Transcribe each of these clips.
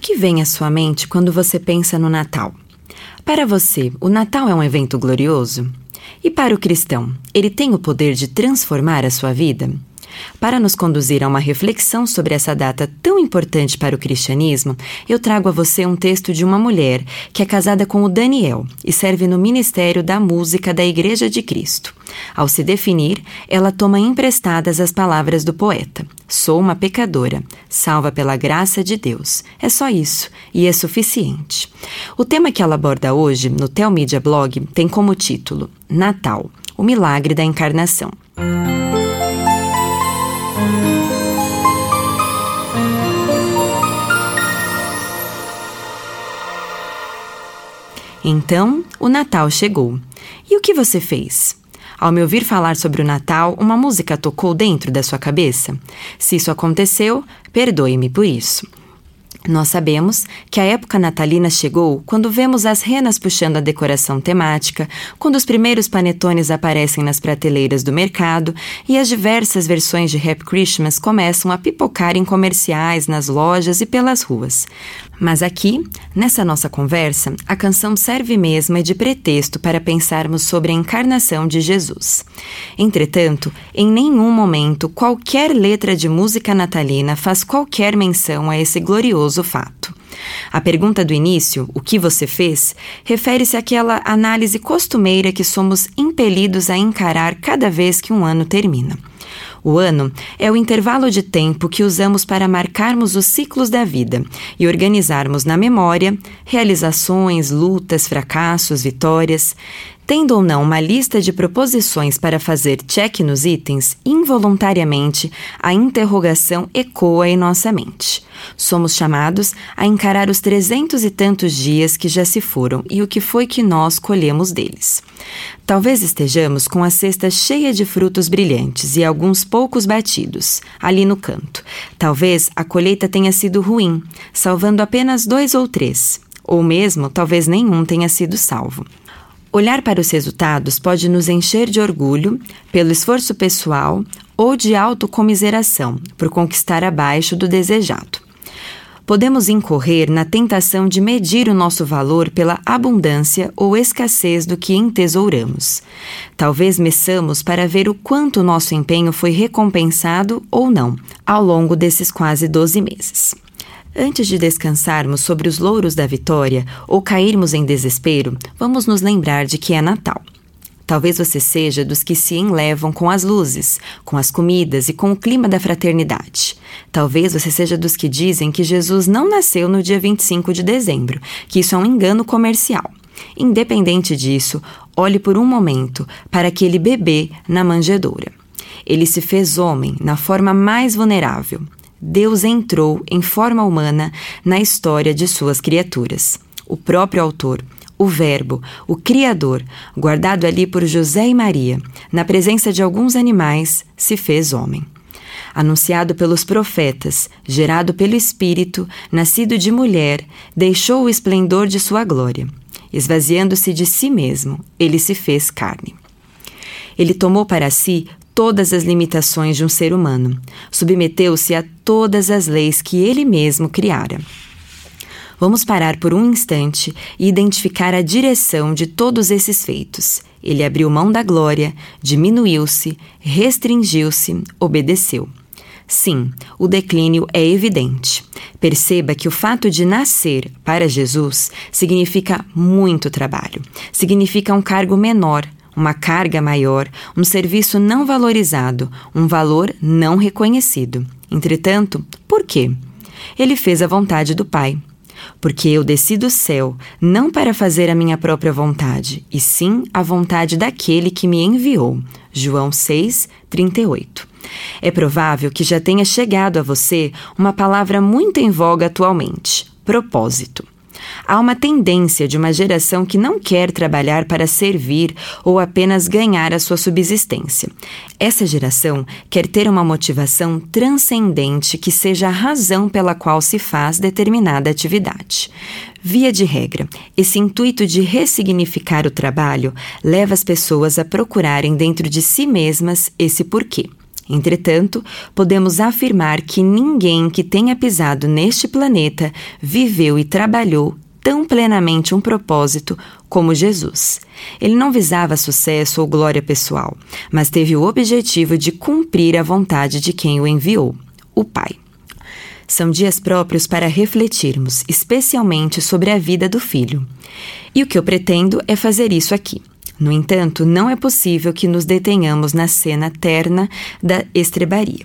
que vem à sua mente quando você pensa no Natal? Para você, o Natal é um evento glorioso? E para o cristão, ele tem o poder de transformar a sua vida? Para nos conduzir a uma reflexão sobre essa data tão importante para o cristianismo, eu trago a você um texto de uma mulher que é casada com o Daniel e serve no Ministério da Música da Igreja de Cristo. Ao se definir, ela toma emprestadas as palavras do poeta: Sou uma pecadora, salva pela graça de Deus. É só isso, e é suficiente. O tema que ela aborda hoje, no Telmídia Blog, tem como título Natal, o milagre da encarnação. Então, o Natal chegou. E o que você fez? Ao me ouvir falar sobre o Natal, uma música tocou dentro da sua cabeça? Se isso aconteceu, perdoe-me por isso. Nós sabemos que a época natalina chegou quando vemos as renas puxando a decoração temática, quando os primeiros panetones aparecem nas prateleiras do mercado e as diversas versões de Happy Christmas começam a pipocar em comerciais, nas lojas e pelas ruas. Mas aqui, nessa nossa conversa, a canção serve mesmo de pretexto para pensarmos sobre a encarnação de Jesus. Entretanto, em nenhum momento qualquer letra de música natalina faz qualquer menção a esse glorioso fato. A pergunta do início, o que você fez, refere-se àquela análise costumeira que somos impelidos a encarar cada vez que um ano termina. O ano é o intervalo de tempo que usamos para marcarmos os ciclos da vida e organizarmos na memória realizações, lutas, fracassos, vitórias. Tendo ou não uma lista de proposições para fazer check nos itens, involuntariamente a interrogação ecoa em nossa mente. Somos chamados a encarar os trezentos e tantos dias que já se foram e o que foi que nós colhemos deles. Talvez estejamos com a cesta cheia de frutos brilhantes e alguns poucos batidos, ali no canto. Talvez a colheita tenha sido ruim, salvando apenas dois ou três. Ou mesmo, talvez nenhum tenha sido salvo. Olhar para os resultados pode nos encher de orgulho pelo esforço pessoal ou de autocomiseração por conquistar abaixo do desejado. Podemos incorrer na tentação de medir o nosso valor pela abundância ou escassez do que entesouramos. Talvez meçamos para ver o quanto nosso empenho foi recompensado ou não ao longo desses quase 12 meses. Antes de descansarmos sobre os louros da vitória ou cairmos em desespero, vamos nos lembrar de que é Natal. Talvez você seja dos que se enlevam com as luzes, com as comidas e com o clima da fraternidade. Talvez você seja dos que dizem que Jesus não nasceu no dia 25 de dezembro, que isso é um engano comercial. Independente disso, olhe por um momento para aquele bebê na manjedoura. Ele se fez homem na forma mais vulnerável, Deus entrou em forma humana na história de suas criaturas. O próprio autor, o Verbo, o Criador, guardado ali por José e Maria, na presença de alguns animais, se fez homem. Anunciado pelos profetas, gerado pelo Espírito, nascido de mulher, deixou o esplendor de sua glória. Esvaziando-se de si mesmo, ele se fez carne. Ele tomou para si todas as limitações de um ser humano, submeteu-se a todas as leis que ele mesmo criara. Vamos parar por um instante e identificar a direção de todos esses feitos. Ele abriu mão da glória, diminuiu-se, restringiu-se, obedeceu. Sim, o declínio é evidente. Perceba que o fato de nascer para Jesus significa muito trabalho, significa um cargo menor, uma carga maior, um serviço não valorizado, um valor não reconhecido. Entretanto, por quê? Ele fez a vontade do Pai. Porque eu desci do céu, não para fazer a minha própria vontade, e sim a vontade daquele que me enviou. João 6, 38. É provável que já tenha chegado a você uma palavra muito em voga atualmente: propósito. Há uma tendência de uma geração que não quer trabalhar para servir ou apenas ganhar a sua subsistência. Essa geração quer ter uma motivação transcendente que seja a razão pela qual se faz determinada atividade. Via de regra, esse intuito de ressignificar o trabalho leva as pessoas a procurarem dentro de si mesmas esse porquê. Entretanto, podemos afirmar que ninguém que tenha pisado neste planeta viveu e trabalhou tão plenamente um propósito como Jesus. Ele não visava sucesso ou glória pessoal, mas teve o objetivo de cumprir a vontade de quem o enviou, o Pai. São dias próprios para refletirmos, especialmente sobre a vida do filho. E o que eu pretendo é fazer isso aqui. No entanto, não é possível que nos detenhamos na cena terna da estrebaria.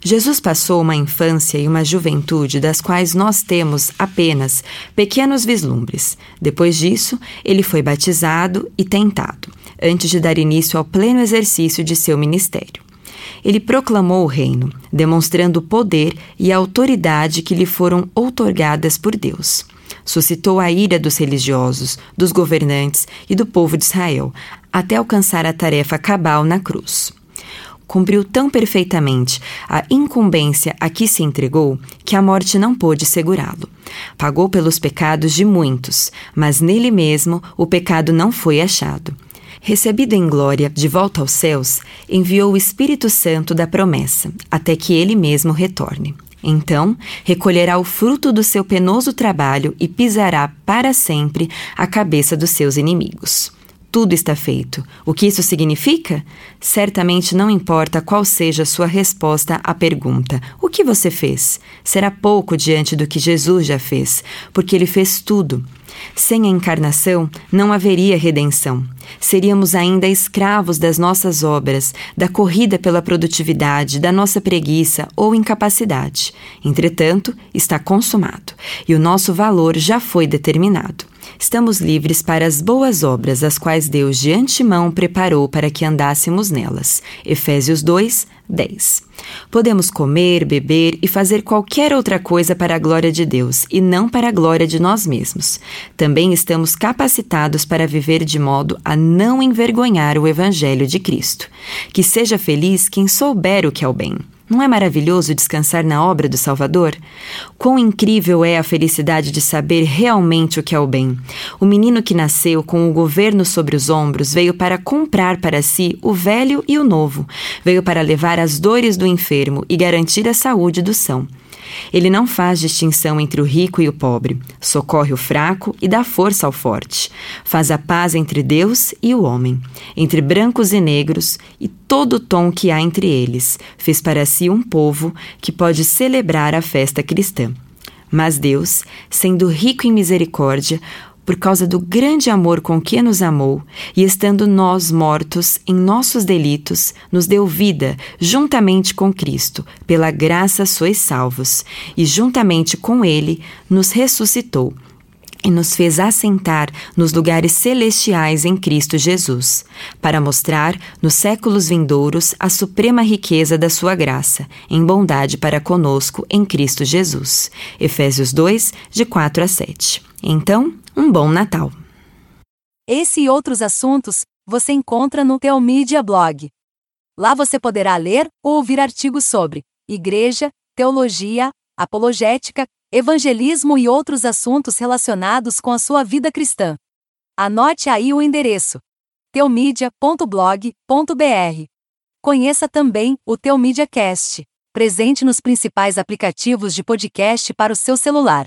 Jesus passou uma infância e uma juventude das quais nós temos apenas pequenos vislumbres. Depois disso, ele foi batizado e tentado, antes de dar início ao pleno exercício de seu ministério. Ele proclamou o reino, demonstrando o poder e a autoridade que lhe foram outorgadas por Deus. Suscitou a ira dos religiosos, dos governantes e do povo de Israel, até alcançar a tarefa cabal na cruz cumpriu tão perfeitamente a incumbência a que se entregou que a morte não pôde segurá-lo. Pagou pelos pecados de muitos, mas nele mesmo o pecado não foi achado. Recebido em glória de volta aos céus, enviou o Espírito Santo da promessa, até que ele mesmo retorne. Então, recolherá o fruto do seu penoso trabalho e pisará para sempre a cabeça dos seus inimigos tudo está feito. O que isso significa? Certamente não importa qual seja a sua resposta à pergunta: O que você fez? Será pouco diante do que Jesus já fez, porque ele fez tudo. Sem a encarnação, não haveria redenção. Seríamos ainda escravos das nossas obras, da corrida pela produtividade, da nossa preguiça ou incapacidade. Entretanto, está consumado, e o nosso valor já foi determinado estamos livres para as boas obras, as quais Deus de antemão preparou para que andássemos nelas. Efésios 2, 10. Podemos comer, beber e fazer qualquer outra coisa para a glória de Deus e não para a glória de nós mesmos. Também estamos capacitados para viver de modo a não envergonhar o Evangelho de Cristo. Que seja feliz quem souber o que é o bem. Não é maravilhoso descansar na obra do Salvador? Quão incrível é a felicidade de saber realmente o que é o bem. O menino que nasceu com o governo sobre os ombros veio para comprar para si o velho e o novo, veio para levar as dores do enfermo e garantir a saúde do são. Ele não faz distinção entre o rico e o pobre, socorre o fraco e dá força ao forte. Faz a paz entre Deus e o homem, entre brancos e negros e todo o tom que há entre eles. Fez para si um povo que pode celebrar a festa cristã. Mas Deus, sendo rico em misericórdia, por causa do grande amor com que nos amou, e estando nós mortos em nossos delitos, nos deu vida juntamente com Cristo, pela graça sois salvos, e juntamente com Ele nos ressuscitou e nos fez assentar nos lugares celestiais em Cristo Jesus, para mostrar nos séculos vindouros a suprema riqueza da sua graça, em bondade para conosco em Cristo Jesus. Efésios 2, de 4 a 7. Então, um bom Natal. Esse e outros assuntos você encontra no Teomídia Blog. Lá você poderá ler ou ouvir artigos sobre igreja, teologia, apologética, evangelismo e outros assuntos relacionados com a sua vida cristã. Anote aí o endereço: teomídia.blog.br. Conheça também o Teomídia Cast, presente nos principais aplicativos de podcast para o seu celular.